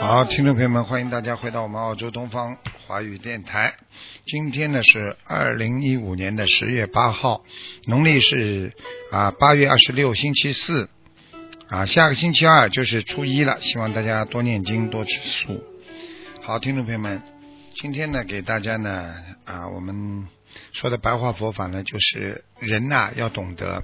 好，听众朋友们，欢迎大家回到我们澳洲东方华语电台。今天呢是二零一五年的十月八号，农历是啊八月二十六，星期四啊，下个星期二就是初一了。希望大家多念经，多吃素。好，听众朋友们，今天呢给大家呢啊，我们说的白话佛法呢，就是人呐、要懂得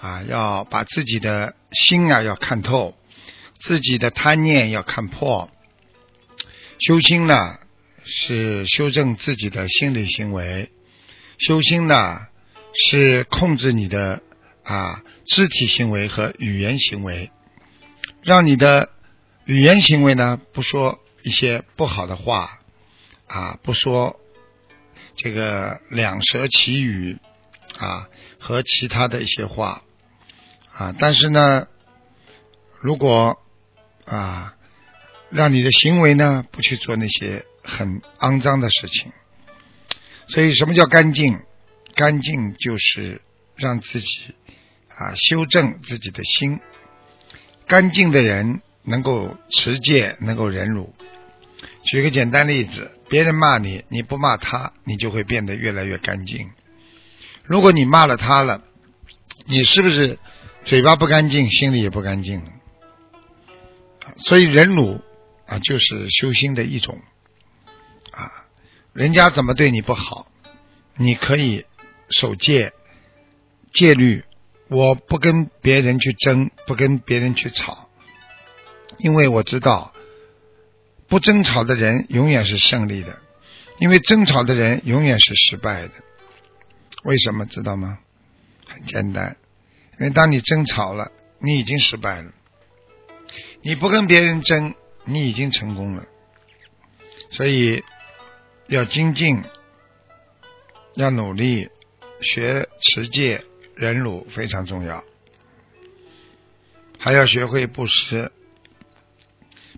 啊，要把自己的心啊要看透。自己的贪念要看破，修心呢是修正自己的心理行为，修心呢是控制你的啊肢体行为和语言行为，让你的语言行为呢不说一些不好的话啊，不说这个两舌绮语啊和其他的一些话啊，但是呢，如果啊，让你的行为呢不去做那些很肮脏的事情。所以，什么叫干净？干净就是让自己啊修正自己的心。干净的人能够持戒，能够忍辱。举个简单例子，别人骂你，你不骂他，你就会变得越来越干净。如果你骂了他了，你是不是嘴巴不干净，心里也不干净？所以忍辱啊，就是修心的一种啊。人家怎么对你不好，你可以守戒戒律。我不跟别人去争，不跟别人去吵，因为我知道不争吵的人永远是胜利的，因为争吵的人永远是失败的。为什么知道吗？很简单，因为当你争吵了，你已经失败了。你不跟别人争，你已经成功了。所以要精进，要努力学持戒、忍辱非常重要，还要学会布施。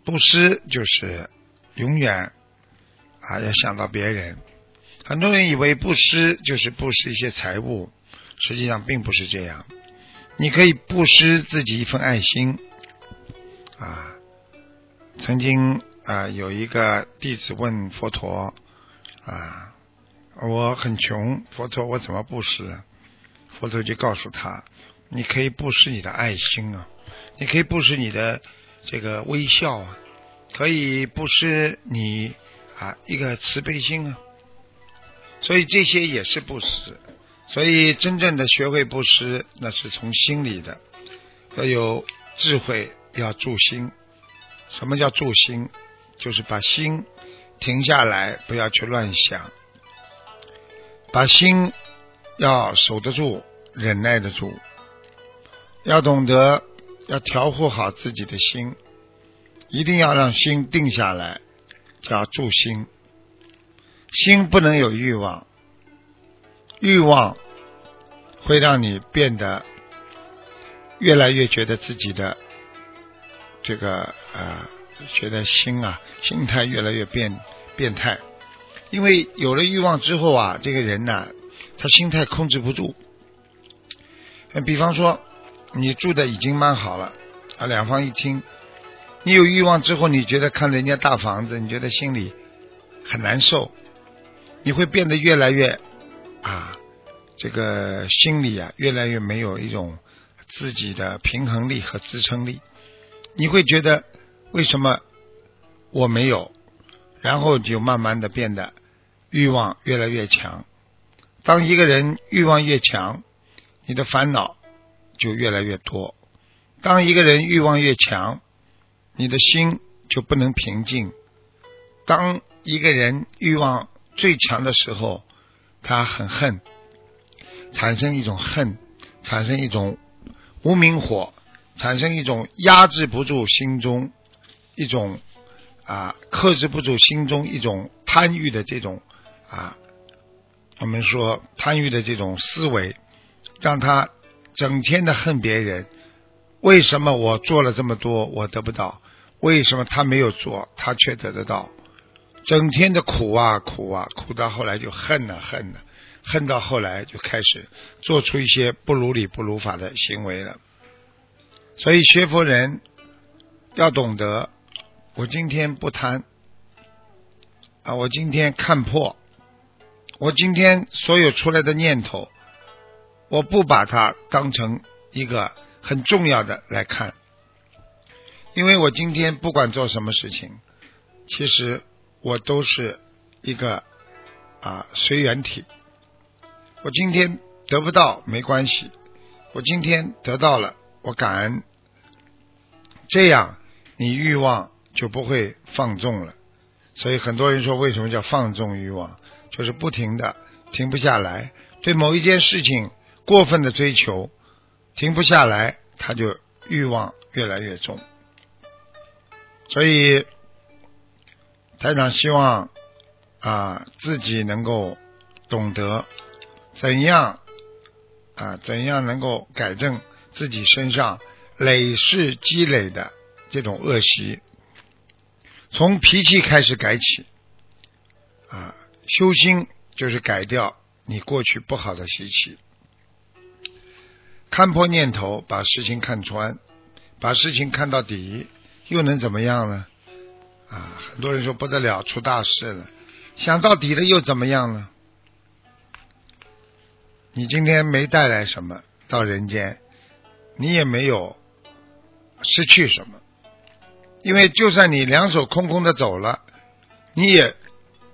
布施就是永远啊要想到别人。很多人以为布施就是布施一些财物，实际上并不是这样。你可以布施自己一份爱心。啊，曾经啊有一个弟子问佛陀啊，我很穷，佛陀我怎么布施？佛陀就告诉他，你可以布施你的爱心啊，你可以布施你的这个微笑啊，可以布施你啊一个慈悲心啊，所以这些也是布施。所以真正的学会布施，那是从心里的，要有智慧。要住心，什么叫住心？就是把心停下来，不要去乱想，把心要守得住，忍耐得住，要懂得要调护好自己的心，一定要让心定下来，叫住心。心不能有欲望，欲望会让你变得越来越觉得自己的。这个呃，觉得心啊，心态越来越变变态，因为有了欲望之后啊，这个人呢，他心态控制不住。比方说，你住的已经蛮好了啊，两房一厅，你有欲望之后，你觉得看人家大房子，你觉得心里很难受，你会变得越来越啊，这个心里啊，越来越没有一种自己的平衡力和支撑力。你会觉得为什么我没有？然后就慢慢的变得欲望越来越强。当一个人欲望越强，你的烦恼就越来越多。当一个人欲望越强，你的心就不能平静。当一个人欲望最强的时候，他很恨，产生一种恨，产生一种无名火。产生一种压制不住心中一种啊克制不住心中一种贪欲的这种啊，我们说贪欲的这种思维，让他整天的恨别人。为什么我做了这么多我得不到？为什么他没有做他却得得到？整天的苦啊苦啊苦到后来就恨了恨了，恨到后来就开始做出一些不如理不如法的行为了。所以学佛人要懂得，我今天不贪啊，我今天看破，我今天所有出来的念头，我不把它当成一个很重要的来看，因为我今天不管做什么事情，其实我都是一个啊随缘体。我今天得不到没关系，我今天得到了，我感恩。这样，你欲望就不会放纵了。所以很多人说，为什么叫放纵欲望？就是不停的停不下来，对某一件事情过分的追求，停不下来，他就欲望越来越重。所以，台长希望啊自己能够懂得怎样啊怎样能够改正自己身上。累世积累的这种恶习，从脾气开始改起啊，修心就是改掉你过去不好的习气，看破念头，把事情看穿，把事情看到底，又能怎么样呢？啊，很多人说不得了，出大事了，想到底了又怎么样呢？你今天没带来什么到人间，你也没有。失去什么？因为就算你两手空空的走了，你也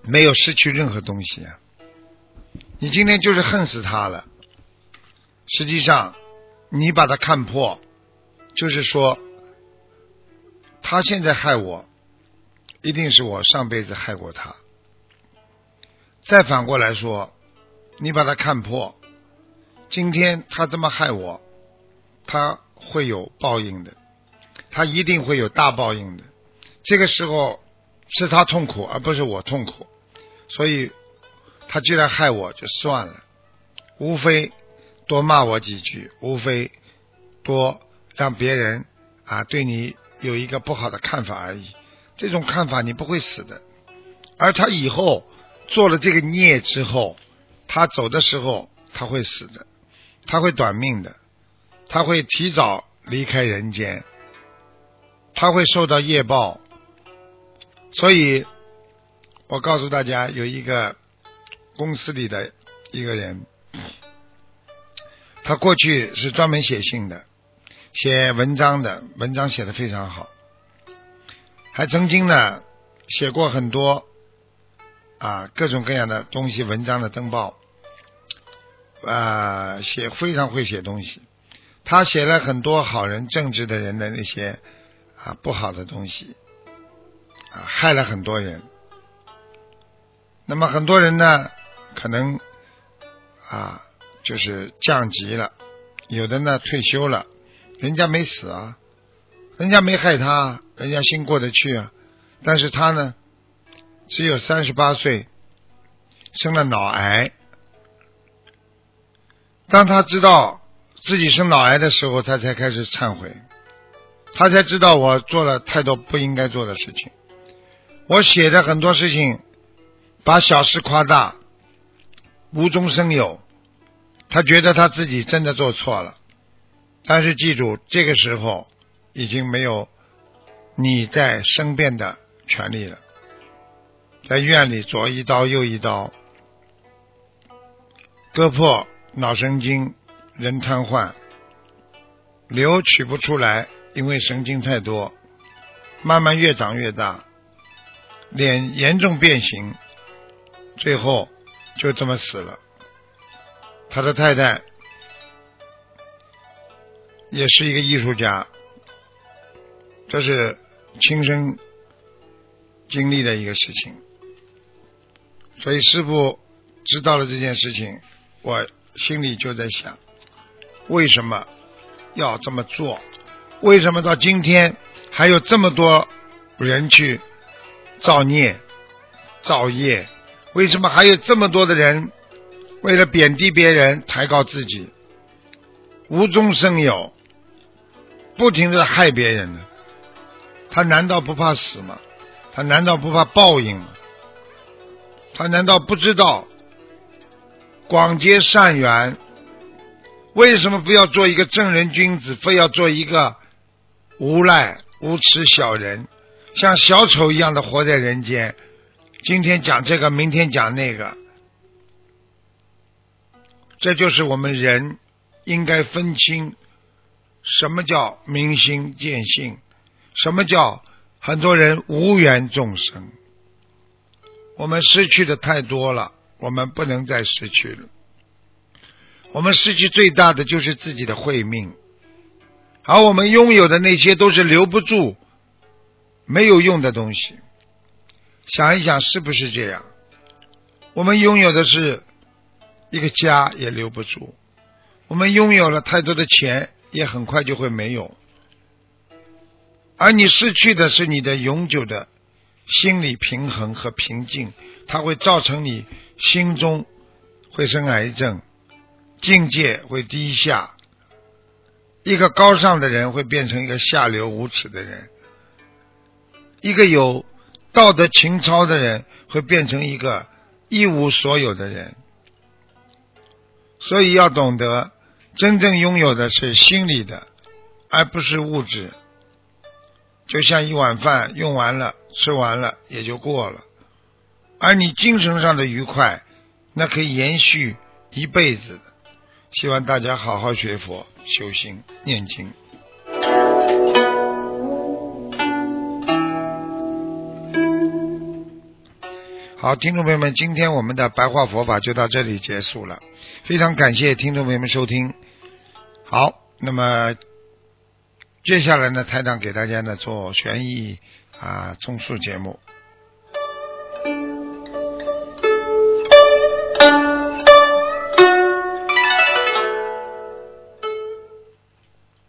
没有失去任何东西啊！你今天就是恨死他了。实际上，你把他看破，就是说，他现在害我，一定是我上辈子害过他。再反过来说，你把他看破，今天他这么害我，他会有报应的。他一定会有大报应的，这个时候是他痛苦，而不是我痛苦。所以，他既然害我，就算了，无非多骂我几句，无非多让别人啊对你有一个不好的看法而已。这种看法你不会死的，而他以后做了这个孽之后，他走的时候他会死的，他会短命的，他会提早离开人间。他会受到业报，所以我告诉大家，有一个公司里的一个人，他过去是专门写信的，写文章的，文章写的非常好，还曾经呢写过很多啊各种各样的东西，文章的登报，啊写非常会写东西，他写了很多好人、正直的人的那些。啊，不好的东西啊，害了很多人。那么很多人呢，可能啊，就是降级了，有的呢退休了，人家没死啊，人家没害他，人家心过得去啊。但是他呢，只有三十八岁，生了脑癌。当他知道自己生脑癌的时候，他才开始忏悔。他才知道我做了太多不应该做的事情，我写的很多事情，把小事夸大，无中生有。他觉得他自己真的做错了，但是记住，这个时候已经没有你在身边的权利了。在院里左一刀右一刀，割破脑神经，人瘫痪，瘤取不出来。因为神经太多，慢慢越长越大，脸严重变形，最后就这么死了。他的太太也是一个艺术家，这是亲身经历的一个事情。所以师傅知道了这件事情，我心里就在想，为什么要这么做？为什么到今天还有这么多人去造孽、造业？为什么还有这么多的人为了贬低别人、抬高自己，无中生有，不停的害别人呢？他难道不怕死吗？他难道不怕报应吗？他难道不知道广结善缘？为什么不要做一个正人君子，非要做一个无赖、无耻小人，像小丑一样的活在人间？今天讲这个，明天讲那个，这就是我们人应该分清什么叫明心见性，什么叫很多人无缘众生。我们失去的太多了，我们不能再失去了。我们失去最大的就是自己的慧命，而我们拥有的那些都是留不住、没有用的东西。想一想，是不是这样？我们拥有的是一个家，也留不住；我们拥有了太多的钱，也很快就会没有。而你失去的是你的永久的心理平衡和平静，它会造成你心中会生癌症。境界会低下，一个高尚的人会变成一个下流无耻的人，一个有道德情操的人会变成一个一无所有的人。所以要懂得，真正拥有的是心理的，而不是物质。就像一碗饭用完了、吃完了也就过了，而你精神上的愉快，那可以延续一辈子。希望大家好好学佛、修心、念经。好，听众朋友们，今天我们的白话佛法就到这里结束了，非常感谢听众朋友们收听。好，那么接下来呢，台长给大家呢做悬疑啊综述节目。